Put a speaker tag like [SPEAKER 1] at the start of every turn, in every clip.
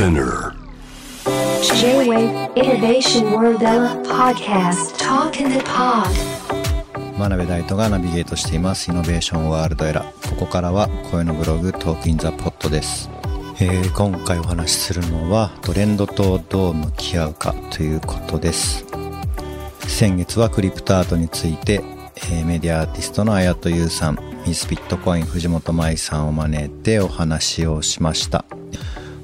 [SPEAKER 1] Spinner.
[SPEAKER 2] J-Wave Innovation World Podcast. Talk in the Pod.
[SPEAKER 3] 真鍋大度がナビゲートしています。 INNOVATION WORLD ERA ここからは声のブログ Talk in the Pod です、えー今回お話しするのはトレンドとどう向き合うかということです。先月はクリプトアートについて、えーメディアアーティストの綾戸優さんミスビットコイン藤本真衣さんを招いてお話をしました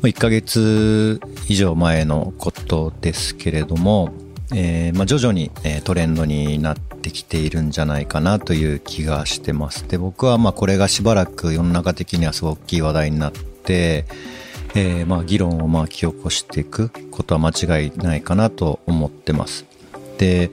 [SPEAKER 3] 1ヶ月以上前のことですけれども、えーまあ、徐々に、トレンドになってきているんじゃないかなという気がしてます。で、僕はまあこれがしばらく世の中的にはすごく大きい話題になって、えーまあ議論を巻き起こしていくことは間違いないかなと思ってます。で、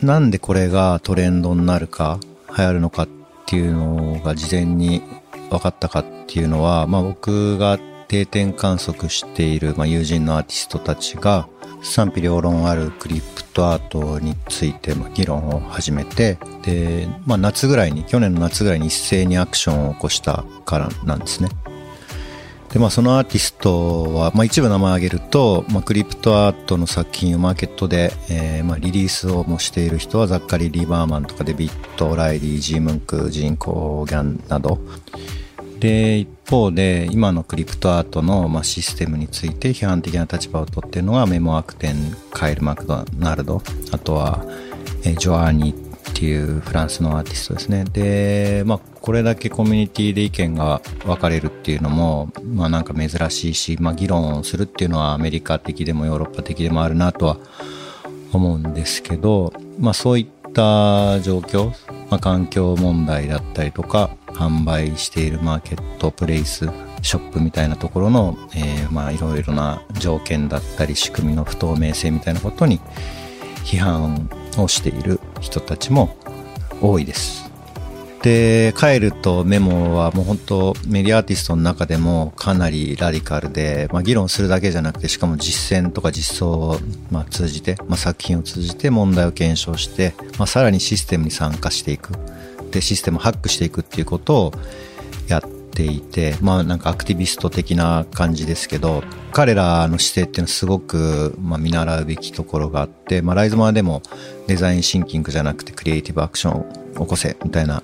[SPEAKER 3] なんでこれがトレンドになるか、流行るのかっていうのが事前に分かったかっていうのは、まあ僕が定点観測している、まあ、友人のアーティストたちが賛否両論あるクリプトアートについてまあ議論を始めて、で、まあ夏ぐらいに、去年の夏ぐらいに一斉にアクションを起こしたからなんですね。で、まあそのアーティストは、まあ一部名前を挙げると、まあクリプトアートの作品をマーケットで、えーまあリリースをもしている人はザッカリー・リバーマンとかデビッド・ライリー、ジームンク、ジンコ・ギャンなど、で、一方で、今のクリプトアートの、まあ、システムについて批判的な立場を取っているのがメモアクテン、カイル・マクドナルド、あとは、えジョアーニっていうフランスのアーティストですね。で、まあ、これだけコミュニティで意見が分かれるっていうのも、まあなんか珍しいし、まあ議論をするっていうのはアメリカ的でもヨーロッパ的でもあるなとは思うんですけど、まあそういった状況、まあ、環境問題だったりとか、販売しているマーケットプレイス、ショップみたいなところの、えーまあいろいろな条件だったり仕組みの不透明性みたいなことに批判をしている人たちも多いです。で、カエルとメモはもう本当メディアアーティストの中でもかなりラディカルで、まあ議論するだけじゃなくて、しかも実践とか実装をまあ通じて、まあ作品を通じて問題を検証して、まあさらにシステムに参加していく。で、システムハックしていくっていうことをやっていて、まあなんかアクティビスト的な感じですけど、彼らの姿勢っていうのはすごく、まあ、見習うべきところがあって、まあライズマーでもデザインシンキングじゃなくてクリエイティブアクションを起こせみたいな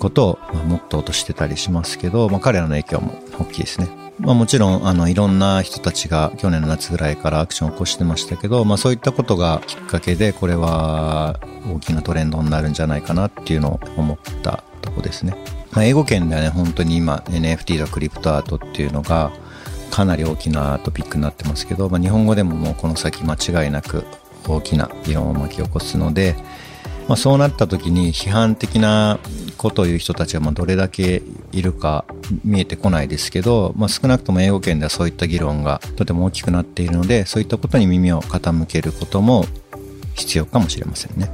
[SPEAKER 3] ことを、まあ、モットーとしてたりしますけど、まあ彼らの影響も大きいですね。まあもちろん、あの、いろんな人たちが去年の夏ぐらいからアクションを起こしてましたけど、まあそういったことがきっかけで、これは大きなトレンドになるんじゃないかなっていうのを思ったとこですね。まあ英語圏ではね、本当に今 NFT とクリプトアートっていうのがかなり大きなトピックになってますけど、まあ日本語でももうこの先間違いなく大きな議論を巻き起こすので、まあ、そうなった時に批判的なことを言う人たちがまあどれだけいるか見えてこないですけど、まあ、少なくとも英語圏ではそういった議論がとても大きくなっているのでそういったことに耳を傾けることも必要かもしれませんね。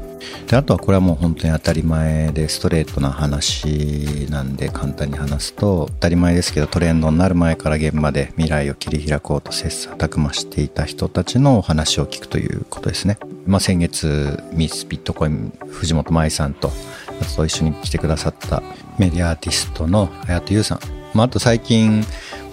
[SPEAKER 3] であとはこれはもう本当に当たり前でストレートな話なんで簡単に話すと当たり前ですけどトレンドになる前から現場で未来を切り開こうと切磋琢磨していた人たちのお話を聞くということですね。まあ、先月ミスビットコイン藤本舞さんとあと一緒に来てくださったメディアアーティストの隼人優さん、まあ、あと最近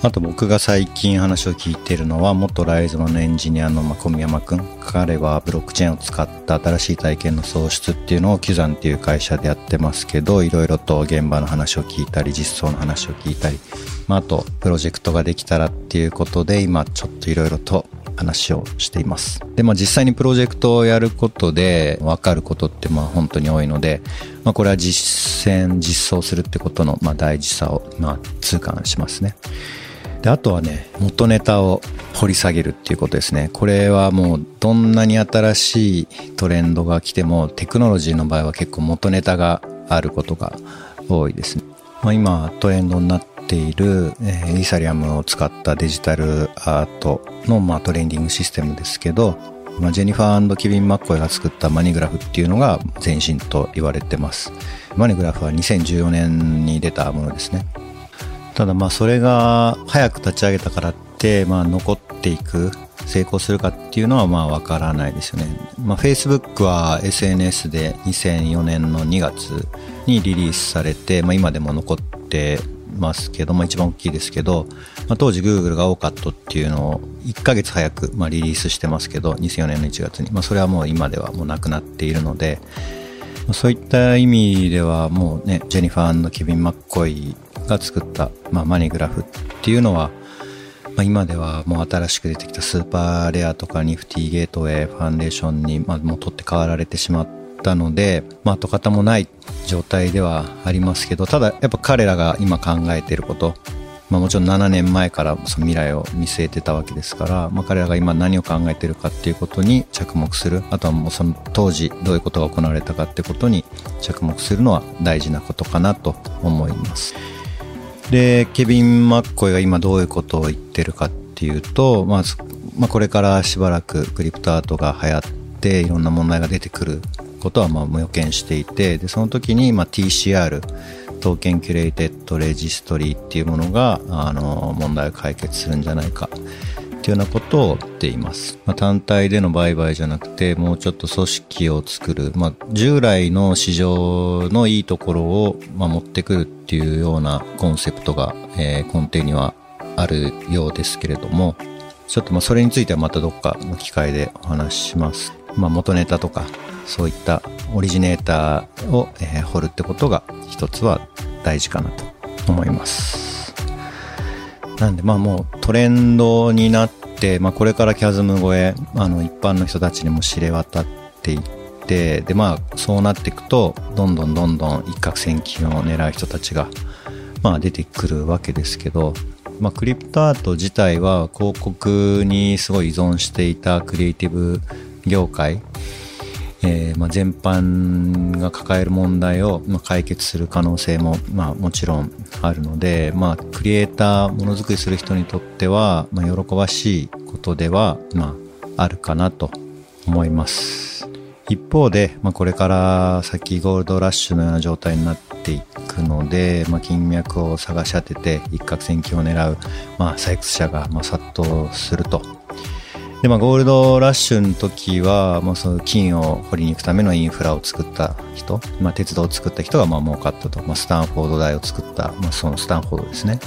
[SPEAKER 3] あと僕が最近話を聞いてるのは元ライズのエンジニアの小宮山くん。彼はブロックチェーンを使った新しい体験の創出っていうのをキュザンっていう会社でやってますけどいろいろと現場の話を聞いたり実装の話を聞いたり、まあ、あとプロジェクトができたらっていうことで今ちょっといろいろと話をしています。で、まあ実際にプロジェクトをやることで分かることってまあ本当に多いので、まあこれは実践、実装するってことのまあ大事さをまあ痛感しますね。で、あとはね、元ネタを掘り下げるっていうことですね。これはもうどんなに新しいトレンドが来てもテクノロジーの場合は結構元ネタがあることが多いですね。まあ今トレンドになってている、えーイーサリアムを使ったデジタルアートの、まあ、トレンディングシステムですけど、まあ、ジェニファーキビン・マッコイが作ったマニグラフっていうのが前身と言われてます。マニグラフは2014年に出たものですね。ただまあそれが早く立ち上げたからって、まあ残っていく、成功するかっていうのはまあわからないですよね。まあ Facebook は SNS で2004年の2月にリリースされて、まあ今でも残ってますけど、まあ一番大きいですけど、まあ、当時 Google が OCAT っていうのを1ヶ月早く、まあ、リリースしてますけど、2004年の1月に。まあそれはもう今ではもうなくなっているので、まあ、そういった意味ではもうね、ジェニファーケビン・マッコイが作った、まあ、マニグラフっていうのは、まあ、今ではもう新しく出てきたスーパーレアとかニフティゲートウェイファンデーションに、まあ、もう取って代わられてしまったので、まあ、跡形もない状態ではありますけど、ただやっぱ彼らが今考えていること、まあ、もちろん7年前からその未来を見据えてたわけですから、まあ、彼らが今何を考えてるかっていうことに着目するあとはもうその当時どういうことが行われたかってことに着目するのは大事なことかなと思います。でケビン・マッコイが今どういうことを言ってるかっていうと、まあ、まあ、これからしばらくクリプトアートが流行っていろんな問題が出てくることはまあ予見していてでその時にまあ TCR Token Curated Registry っていうものがあの問題を解決するんじゃないかっていうようなことを言っています、まあ、単体での売買じゃなくてもうちょっと組織を作る、まあ、従来の市場のいいところを、まあ、持ってくるっていうようなコンセプトが、えー、根底にはあるようですけれどもちょっとまあそれについてはまたどっかの機会でお話しします。まあ、元ネタとかそういったオリジネーターを、えー、掘るってことが一つは大事かなと思います。なんでまあもうトレンドになって、まあ、これからキャズム越えあの一般の人たちにも知れ渡っていってでまあそうなっていくとどんどんどんどん一攫千金を狙う人たちが、まあ、出てくるわけですけど、まあ、クリプトアート自体は広告にすごい依存していたクリエイティブ業界えーまあ、全般が抱える問題を、ま、解決する可能性も、まあ、もちろんあるので、まあ、クリエイターものづくりする人にとっては、ま、喜ばしいことでは、まあ、あるかなと思います。一方で、まあ、これから先ゴールドラッシュのような状態になっていくので、まあ、金脈を探し当てて一攫千金を狙う、まあ、採掘者が、まあ、殺到すると。で、まあ、ゴールドラッシュの時は、まあ、その金を掘りに行くためのインフラを作った人、まあ、鉄道を作った人がまあ儲かったと、まあ、スタンフォード大を作った、まあ、そのスタンフォードですね。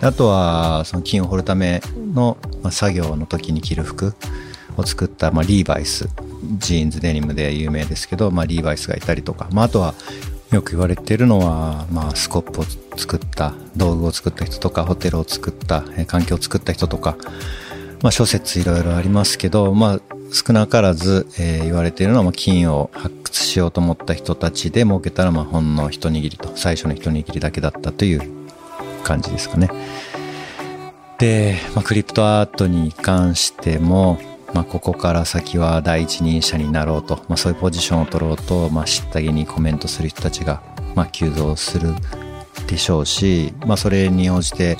[SPEAKER 3] あとは、その金を掘るための、まあ、作業の時に着る服を作った、まあ、リーバイス、ジーンズデニムで有名ですけど、まあ、リーバイスがいたりとか、まあ、あとは、よく言われているのは、まあ、スコップを作った、道具を作った人とか、ホテルを作った、環境を作った人とか、まあ、諸説いろいろありますけど、まあ、少なからず、えー、言われているのは、金を発掘しようと思った人たちで儲けたら、まあ、ほんの一握りと、最初の一握りだけだったという感じですかね。で、まあ、クリプトアートに関しても、まあ、ここから先は第一人者になろうと、まあ、そういうポジションを取ろうと、まあ、知ったげにコメントする人たちが、まあ、急増するでしょうし、まあ、それに応じて、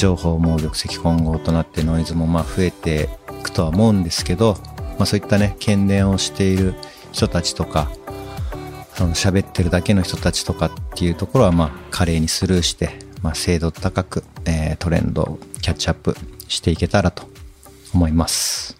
[SPEAKER 3] 情報も玉石混合となってノイズもまあ増えていくとは思うんですけど、まあ、そういったね検伝をしている人たちとかその喋ってるだけの人たちとかっていうところはまあ華麗にスルーして、まあ、精度高く、えー、トレンドをキャッチアップしていけたらと思います。